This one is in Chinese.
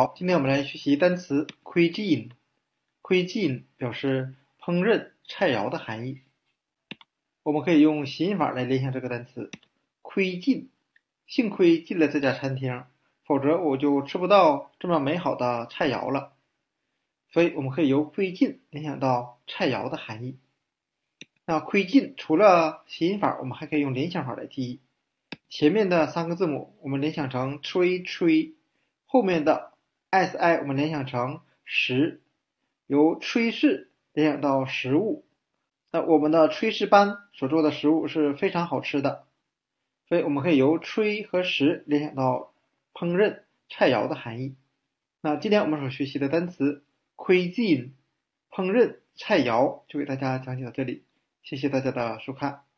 好，今天我们来学习单词 cuisine。cuisine 表示烹饪、菜肴的含义。我们可以用谐音法来联想这个单词窥进。幸亏进了这家餐厅，否则我就吃不到这么美好的菜肴了。所以我们可以由窥进联想到菜肴的含义。那窥进除了谐音法，我们还可以用联想法来记忆。前面的三个字母我们联想成吹吹，后面的 s i 我们联想成食，由炊事联想到食物。那我们的炊事班所做的食物是非常好吃的，所以我们可以由炊和食联想到烹饪菜肴的含义。那今天我们所学习的单词 cuisine 烹饪菜肴就给大家讲解到这里，谢谢大家的收看。